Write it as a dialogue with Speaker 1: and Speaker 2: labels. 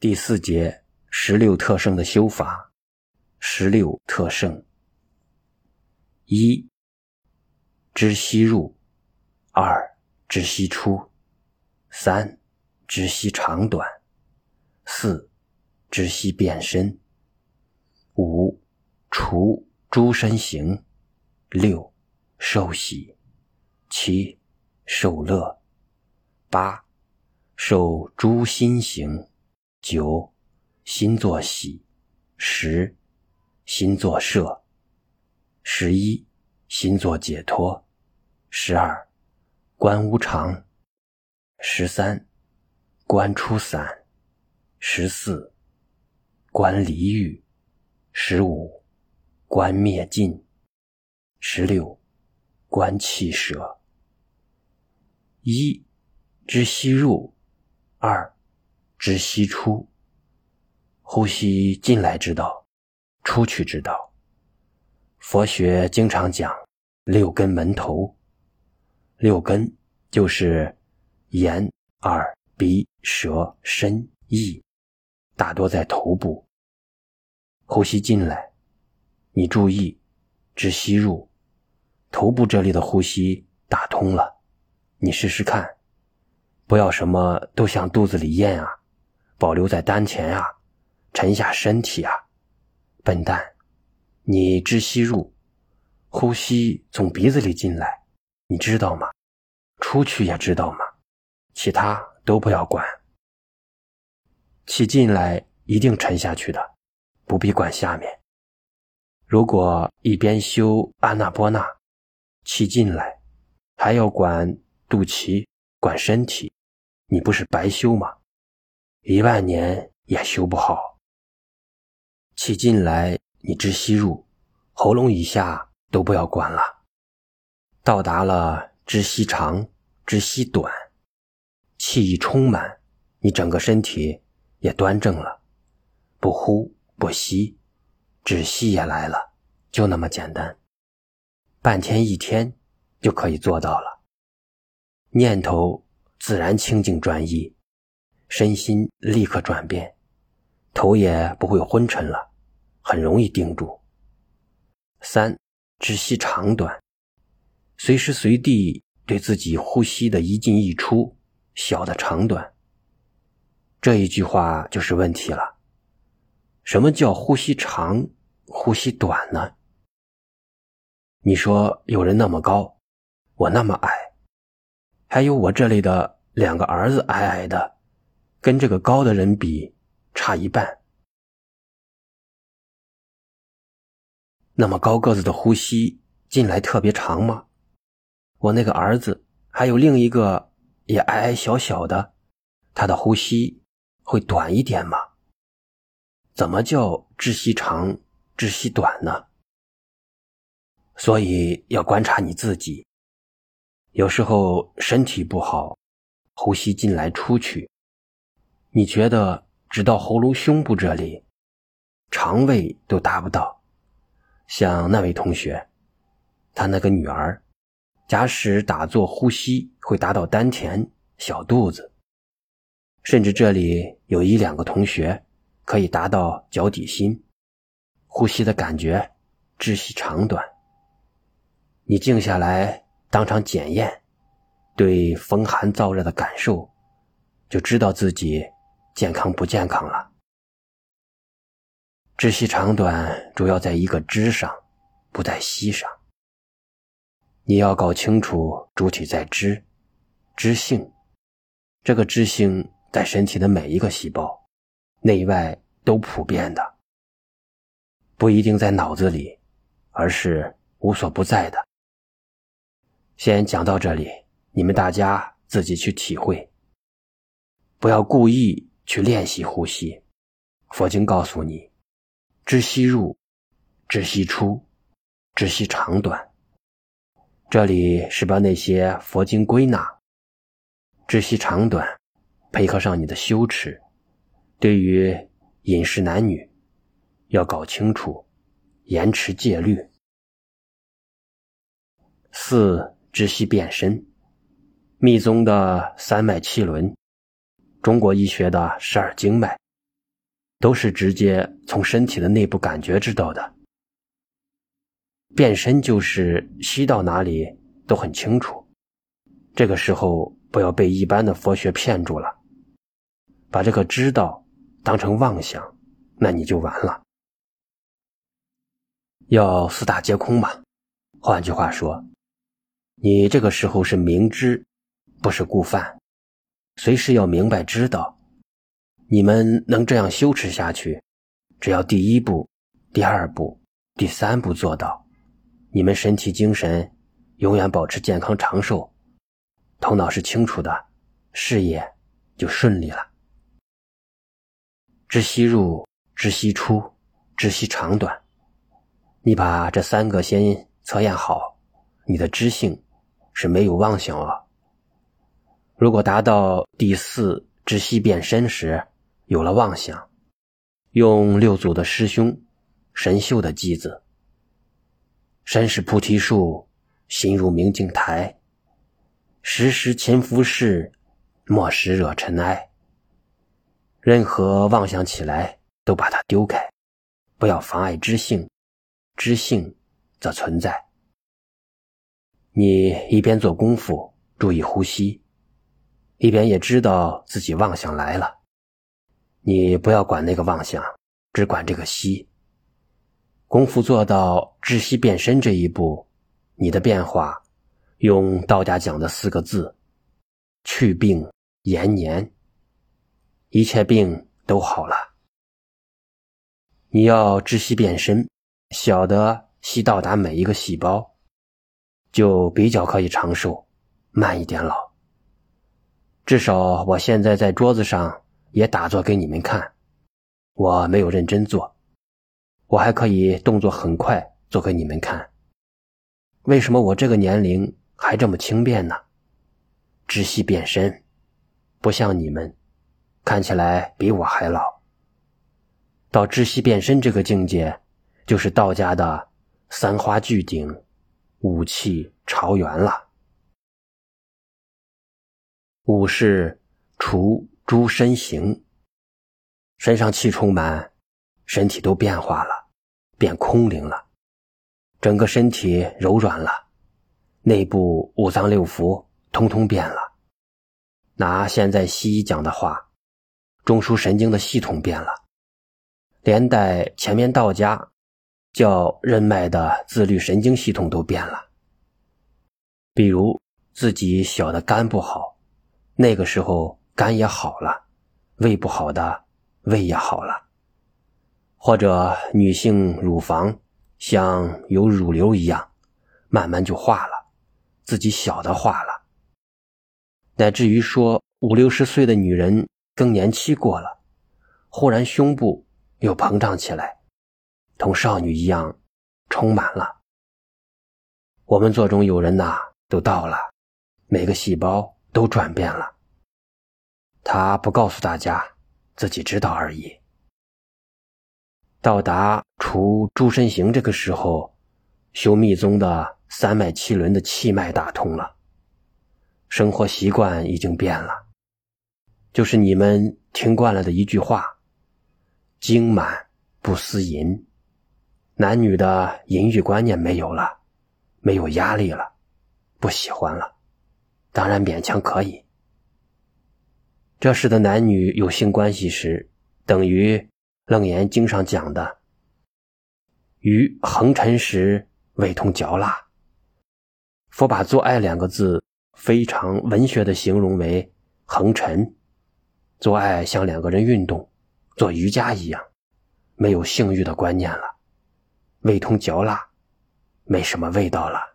Speaker 1: 第四节十六特胜的修法，十六特胜：一、知息入；二、知息出；三、知息长短；四、知息变身；五、除诸身形；六、受喜；七、受乐；八、受诸心行。九，心作喜；十，心作摄；十一，心作解脱；十二，观无常；十三，观出散；十四，观离欲；十五，观灭尽；十六，观气舍。一，知息入；二。知吸出，呼吸进来知道，出去知道。佛学经常讲六根门头，六根就是眼、耳、鼻、舌、身、意，大多在头部。呼吸进来，你注意，知吸入，头部这里的呼吸打通了，你试试看，不要什么都向肚子里咽啊。保留在丹田啊，沉下身体啊，笨蛋！你知吸入，呼吸从鼻子里进来，你知道吗？出去也知道吗？其他都不要管。气进来一定沉下去的，不必管下面。如果一边修阿那波那，气进来，还要管肚脐、管身体，你不是白修吗？一万年也修不好。气进来，你直吸入，喉咙以下都不要管了。到达了知吸长，知吸短，气一充满，你整个身体也端正了，不呼不吸，止息也来了，就那么简单。半天一天就可以做到了，念头自然清净专一。身心立刻转变，头也不会昏沉了，很容易定住。三，知息长短，随时随地对自己呼吸的一进一出小的长短。这一句话就是问题了。什么叫呼吸长，呼吸短呢？你说有人那么高，我那么矮，还有我这里的两个儿子矮矮的。跟这个高的人比，差一半。那么高个子的呼吸进来特别长吗？我那个儿子还有另一个也矮矮小小的，他的呼吸会短一点吗？怎么叫窒息长、窒息短呢？所以要观察你自己。有时候身体不好，呼吸进来出去。你觉得直到喉咙、胸部这里，肠胃都达不到。像那位同学，他那个女儿，假使打坐呼吸会达到丹田、小肚子，甚至这里有一两个同学可以达到脚底心，呼吸的感觉、窒息长短。你静下来当场检验，对风寒燥热的感受，就知道自己。健康不健康了？知息长短主要在一个知上，不在息上。你要搞清楚主体在知，知性。这个知性在身体的每一个细胞，内外都普遍的，不一定在脑子里，而是无所不在的。先讲到这里，你们大家自己去体会，不要故意。去练习呼吸，佛经告诉你：知吸入，知吸出，知吸长短。这里是把那些佛经归纳，知吸长短，配合上你的羞耻。对于饮食男女，要搞清楚，严持戒律。四知悉变身，密宗的三脉七轮。中国医学的十二经脉，都是直接从身体的内部感觉知道的。变身就是吸到哪里都很清楚。这个时候不要被一般的佛学骗住了，把这个知道当成妄想，那你就完了。要四大皆空嘛，换句话说，你这个时候是明知，不是故犯，随时要明白知道。你们能这样修持下去，只要第一步、第二步、第三步做到，你们身体精神永远保持健康长寿，头脑是清楚的，事业就顺利了。知悉入，知悉出，知悉长短，你把这三个先测验好，你的知性是没有妄想哦。如果达到第四知息变身时，有了妄想，用六祖的师兄神秀的偈子：“身是菩提树，心如明镜台。时时勤拂拭，莫使惹尘埃。”任何妄想起来，都把它丢开，不要妨碍知性，知性则存在。你一边做功夫，注意呼吸，一边也知道自己妄想来了。你不要管那个妄想，只管这个息。功夫做到知息变身这一步，你的变化，用道家讲的四个字：去病延年，一切病都好了。你要知息变身，晓得息到达每一个细胞，就比较可以长寿，慢一点老。至少我现在在桌子上。也打坐给你们看，我没有认真做，我还可以动作很快做给你们看。为什么我这个年龄还这么轻便呢？知悉变身，不像你们，看起来比我还老。到知悉变身这个境界，就是道家的三花聚顶，五气朝元了。五是除。诸身形，身上气充满，身体都变化了，变空灵了，整个身体柔软了，内部五脏六腑通通变了。拿现在西医讲的话，中枢神经的系统变了，连带前面道家叫任脉的自律神经系统都变了。比如自己小的肝不好，那个时候。肝也好了，胃不好的胃也好了，或者女性乳房像有乳瘤一样，慢慢就化了，自己小的化了，乃至于说五六十岁的女人更年期过了，忽然胸部又膨胀起来，同少女一样充满了。我们座中有人呐，都到了，每个细胞都转变了。他不告诉大家，自己知道而已。到达除诸身形这个时候，修密宗的三脉七轮的气脉打通了，生活习惯已经变了，就是你们听惯了的一句话：“精满不思淫”，男女的淫欲观念没有了，没有压力了，不喜欢了，当然勉强可以。这时的男女有性关系时，等于《楞严经》上讲的“于横陈时味同嚼蜡”。佛把“做爱”两个字非常文学的形容为“横陈”，做爱像两个人运动、做瑜伽一样，没有性欲的观念了，味同嚼蜡，没什么味道了。